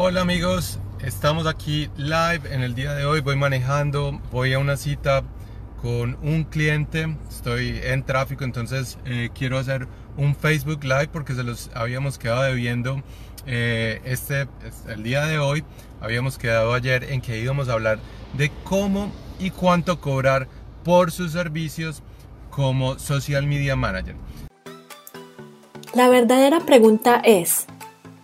Hola amigos, estamos aquí live en el día de hoy. Voy manejando, voy a una cita con un cliente. Estoy en tráfico, entonces eh, quiero hacer un Facebook Live porque se los habíamos quedado debiendo eh, este, el día de hoy. Habíamos quedado ayer en que íbamos a hablar de cómo y cuánto cobrar por sus servicios como social media manager. La verdadera pregunta es,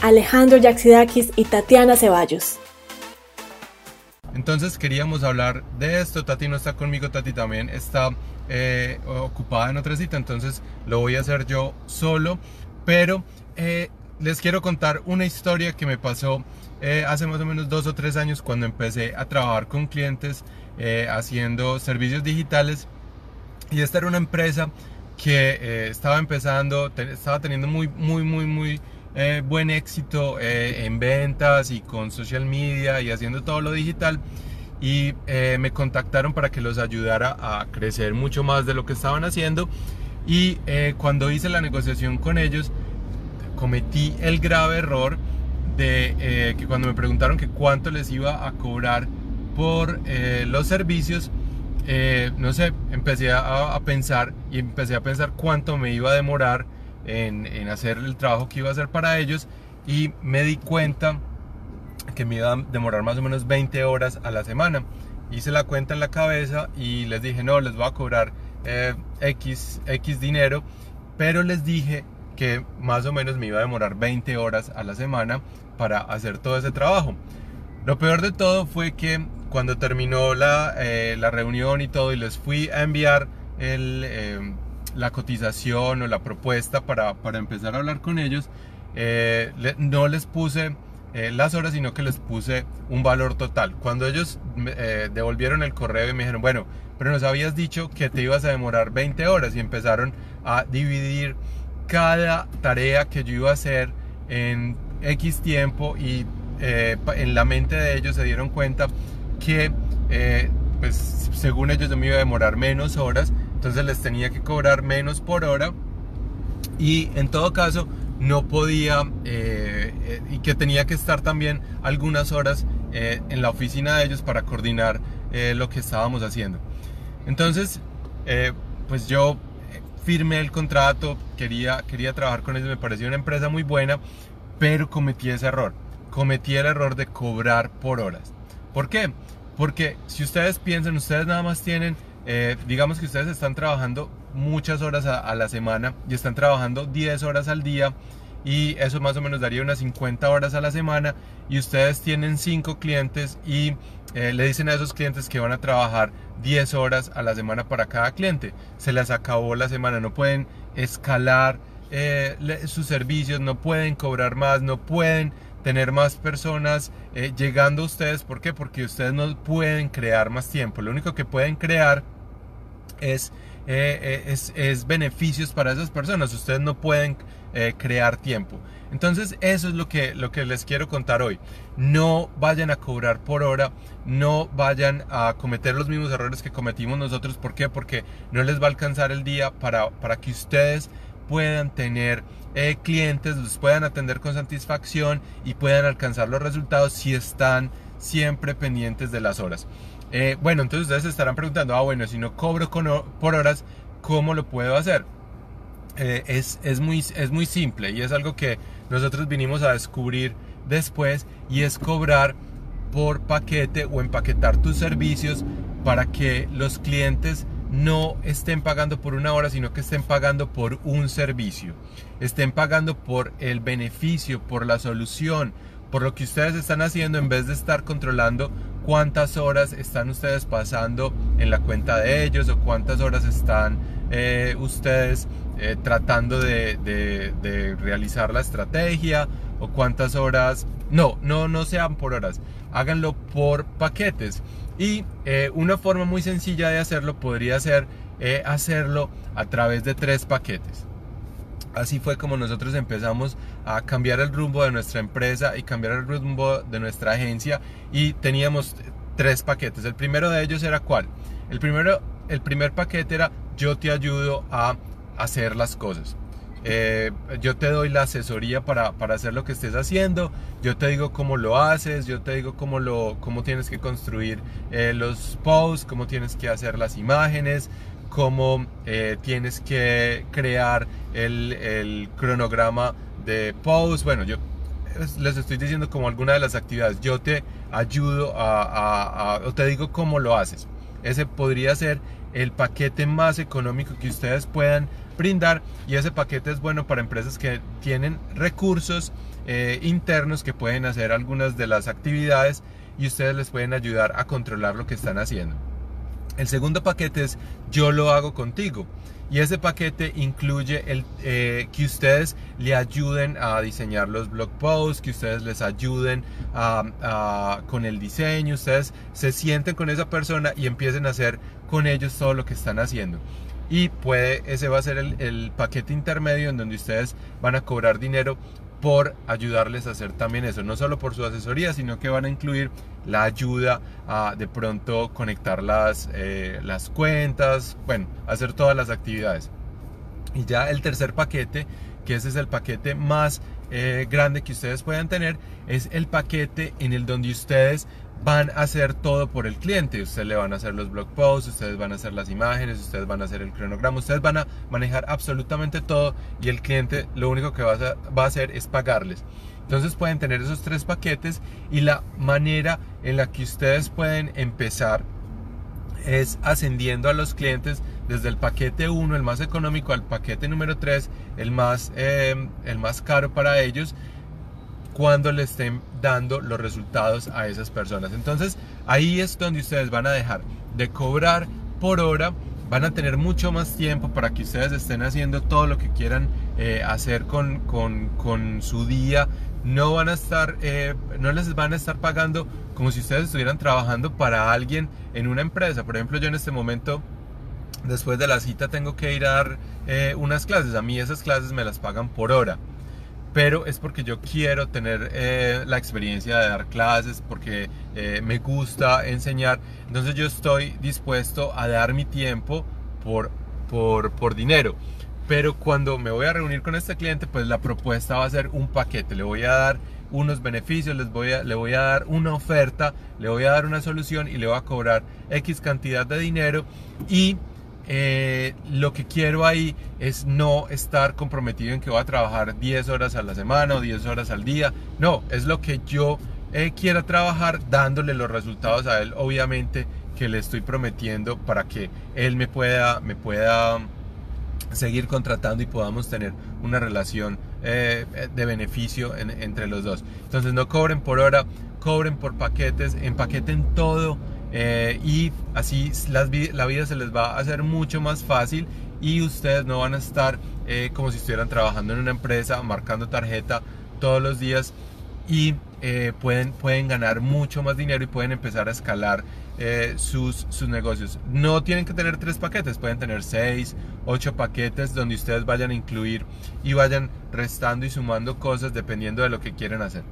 Alejandro Yaxidakis y Tatiana Ceballos. Entonces queríamos hablar de esto. Tati no está conmigo, Tati también está eh, ocupada en otra cita, entonces lo voy a hacer yo solo. Pero eh, les quiero contar una historia que me pasó eh, hace más o menos dos o tres años cuando empecé a trabajar con clientes haciendo servicios digitales. Y esta era una empresa que estaba empezando, estaba teniendo muy, muy, muy, muy eh, buen éxito eh, en ventas y con social media y haciendo todo lo digital. Y eh, me contactaron para que los ayudara a crecer mucho más de lo que estaban haciendo. Y cuando hice la negociación con ellos cometí el grave error de que cuando me preguntaron que cuánto les iba a cobrar por los servicios no sé, empecé a, a, pensar y empecé a pensar cuánto me iba a demorar en, hacer el trabajo que iba a hacer para ellos y me di cuenta que me iba a demorar más o menos 20 horas a la semana. Hice la cuenta en la cabeza y les dije, no, les voy a cobrar eh, X, X dinero, pero les dije que más o menos me iba a demorar 20 horas a la semana para hacer todo ese trabajo. Lo peor de todo fue que cuando terminó la, eh, la reunión y todo y les fui a enviar el, eh, la cotización o la propuesta para, para empezar a hablar con ellos, eh, no les puse eh, las horas, sino que les puse un valor total. Cuando ellos eh, devolvieron el correo y me dijeron, bueno, pero nos habías dicho que te ibas a demorar 20 horas y empezaron a dividir cada tarea que yo iba a hacer en X tiempo y en la mente de ellos se dieron cuenta que pues según ellos yo me iba a demorar menos horas entonces les tenía que cobrar menos por hora y en todo caso no podía eh, eh, y que tenía que estar también algunas horas eh, en la oficina de ellos para coordinar lo que estábamos haciendo. Entonces, pues yo firmé el contrato, quería, quería trabajar con ellos, me pareció una empresa muy buena, pero cometí ese error. Cometí el error de cobrar por horas. ¿Por qué? Porque si ustedes piensan, ustedes nada más tienen eh, digamos que ustedes están trabajando muchas horas a, la semana y están trabajando 10 horas al día y eso más o menos daría unas 50 horas a la semana y ustedes tienen 5 clientes y eh, le dicen a esos clientes que van a trabajar 10 horas a la semana para cada cliente. Se les acabó la semana, no pueden escalar eh, sus servicios, no pueden cobrar más, no pueden tener más personas llegando a ustedes. ¿Por qué? Porque ustedes no pueden crear más tiempo. Lo único que pueden crear es, eh, es, es, beneficios para esas personas. Ustedes no pueden eh, crear tiempo. Entonces eso es lo que, lo que les quiero contar hoy. No vayan a cobrar por hora, no vayan a cometer los mismos errores que cometimos nosotros. ¿Por qué? Porque no les va a alcanzar el día para, para que ustedes puedan tener eh, clientes, los puedan atender con satisfacción y puedan alcanzar los resultados si están siempre pendientes de las horas. Eh, bueno, entonces ustedes se estarán preguntando, ah, bueno, si no cobro por horas, ¿cómo lo puedo hacer? Eh, es, es, muy, es muy simple y es algo que nosotros vinimos a descubrir después y es cobrar por paquete o empaquetar tus servicios para que los clientes no estén pagando por una hora, sino que estén pagando por un servicio. Estén pagando por el beneficio, por la solución, por lo que ustedes están haciendo en vez de estar controlando cuántas horas están ustedes pasando en la cuenta de ellos o cuántas horas están eh, ustedes eh, tratando de, de, realizar la estrategia o cuántas horas no no no sean por horas háganlo por paquetes. Y eh, una forma muy sencilla de hacerlo podría ser hacerlo a través de tres paquetes. Así fue como nosotros empezamos a cambiar el rumbo de nuestra empresa y cambiar el rumbo de nuestra agencia y teníamos tres paquetes. El primero de ellos era cuál? El primero, el primer paquete era yo te ayudo a hacer las cosas. Eh, yo te doy la asesoría para, para, hacer lo que estés haciendo, yo te digo cómo lo haces, yo te digo cómo, lo, cómo tienes que construir eh, los posts, cómo tienes que hacer las imágenes, cómo eh, tienes que crear el, el, cronograma de posts. Bueno, yo les estoy diciendo como alguna de las actividades, yo te ayudo a, a, a o te digo cómo lo haces. Ese podría ser el paquete más económico que ustedes puedan brindar y ese paquete es bueno para empresas que tienen recursos eh, internos que pueden hacer algunas de las actividades y ustedes les pueden ayudar a controlar lo que están haciendo. El segundo paquete es yo lo hago contigo. Y ese paquete incluye eh, que ustedes le ayuden a diseñar los blog posts, que ustedes les ayuden con el diseño, ustedes se sienten con esa persona y empiecen a hacer con ellos todo lo que están haciendo y puede, ese va a ser el, paquete intermedio en donde ustedes van a cobrar dinero por ayudarles a hacer también eso, no solo por su asesoría, sino que van a incluir la ayuda a de pronto conectar las, eh, las cuentas, bueno, hacer todas las actividades. Y ya el tercer paquete, que ese es el paquete más eh, grande que ustedes puedan tener, es el paquete en el donde ustedes van a hacer todo por el cliente. Ustedes le van a hacer los blog posts, ustedes van a hacer las imágenes, ustedes van a hacer el cronograma, ustedes van a manejar absolutamente todo y el cliente lo único que va a, hacer es pagarles. Entonces pueden tener esos tres paquetes y la manera en la que ustedes pueden empezar es ascendiendo a los clientes desde el paquete 1, el más económico, al paquete número 3, el eh, el más caro para ellos cuando le estén dando los resultados a esas personas. Entonces ahí es donde ustedes van a dejar de cobrar por hora, van a tener mucho más tiempo para que ustedes estén haciendo todo lo que quieran eh, hacer con, con, con, su día. No van a estar, eh, no les van a estar pagando como si ustedes estuvieran trabajando para alguien en una empresa. Por ejemplo, yo en este momento después de la cita tengo que ir a dar eh, unas clases. A mí esas clases me las pagan por hora pero es porque yo quiero tener eh, la experiencia de dar clases, porque eh, me gusta enseñar. Entonces yo estoy dispuesto a dar mi tiempo por, por, por dinero. Pero cuando me voy a reunir con este cliente, pues la propuesta va a ser un paquete. Le voy a dar unos beneficios, les voy a, le voy a dar una oferta, le voy a dar una solución y le voy a cobrar X cantidad de dinero y eh, lo que quiero ahí es no estar comprometido en que voy a trabajar 10 horas a la semana o 10 horas al día. No, es lo que yo eh, quiera trabajar dándole los resultados a él, obviamente que le estoy prometiendo para que él me pueda, me pueda seguir contratando y podamos tener una relación eh, de beneficio entre los dos. Entonces no cobren por hora, cobren por paquetes, empaqueten todo eh, y así la vida se les va a hacer mucho más fácil y ustedes no van a estar eh, como si estuvieran trabajando en una empresa, marcando tarjeta todos los días y eh, pueden, pueden ganar mucho más dinero y pueden empezar a escalar sus, sus negocios. No tienen que tener tres paquetes, pueden tener seis, ocho paquetes donde ustedes vayan a incluir y vayan restando y sumando cosas dependiendo de lo que quieren hacer.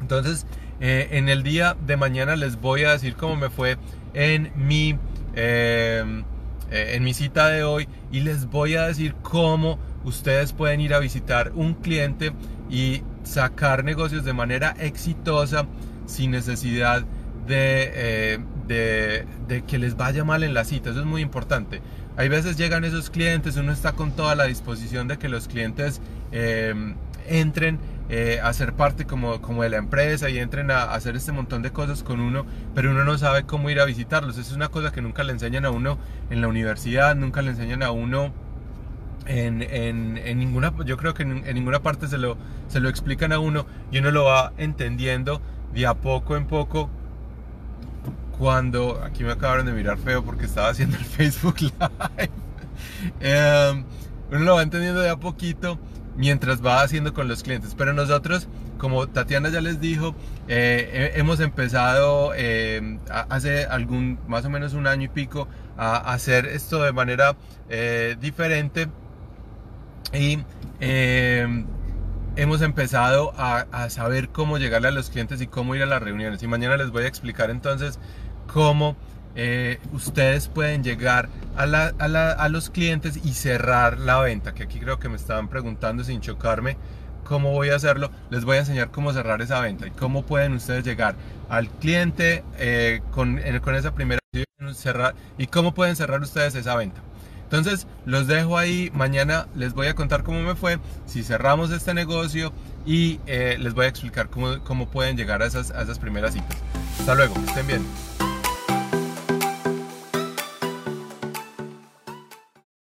Entonces, eh, en el día de mañana les voy a decir cómo me fue en mi, eh, eh, en mi cita de hoy y les voy a decir cómo ustedes pueden ir a visitar un cliente y sacar negocios de manera exitosa sin necesidad de, de, de, que les vaya mal en la cita. Eso es muy importante. Hay veces llegan esos clientes, uno está con toda la disposición de que los clientes entren eh, a parte como, como de la empresa y entren a, hacer este montón de cosas con uno, pero uno no sabe cómo ir a visitarlos. Es una cosa que nunca le enseñan a uno en la universidad, nunca le enseñan a uno en, en, ninguna, yo creo que en, ninguna parte se lo, se lo explican a uno y uno lo va entendiendo de a poco en poco. Cuando, aquí me acabaron de mirar feo porque estaba haciendo el Facebook Live, em, uno lo va entendiendo de a poquito mientras va haciendo con los clientes. Pero nosotros como Tatiana ya les dijo, eh, hemos empezado eh, hace algún, más o menos un año y pico, a hacer esto de manera diferente y hemos empezado a, saber cómo llegarle a los clientes y cómo ir a las reuniones. Y mañana les voy a explicar entonces cómo ustedes pueden llegar a, los clientes y cerrar la venta, que aquí creo que me estaban preguntando sin chocarme cómo voy a hacerlo, les voy a enseñar cómo cerrar esa venta y cómo pueden ustedes llegar al cliente eh, con, esa primera cerrar y cómo pueden cerrar ustedes esa venta. Entonces los dejo ahí, mañana les voy a contar cómo me fue, si cerramos este negocio y eh, les voy a explicar cómo, pueden llegar a esas, a esas primeras citas. Hasta luego, estén bien.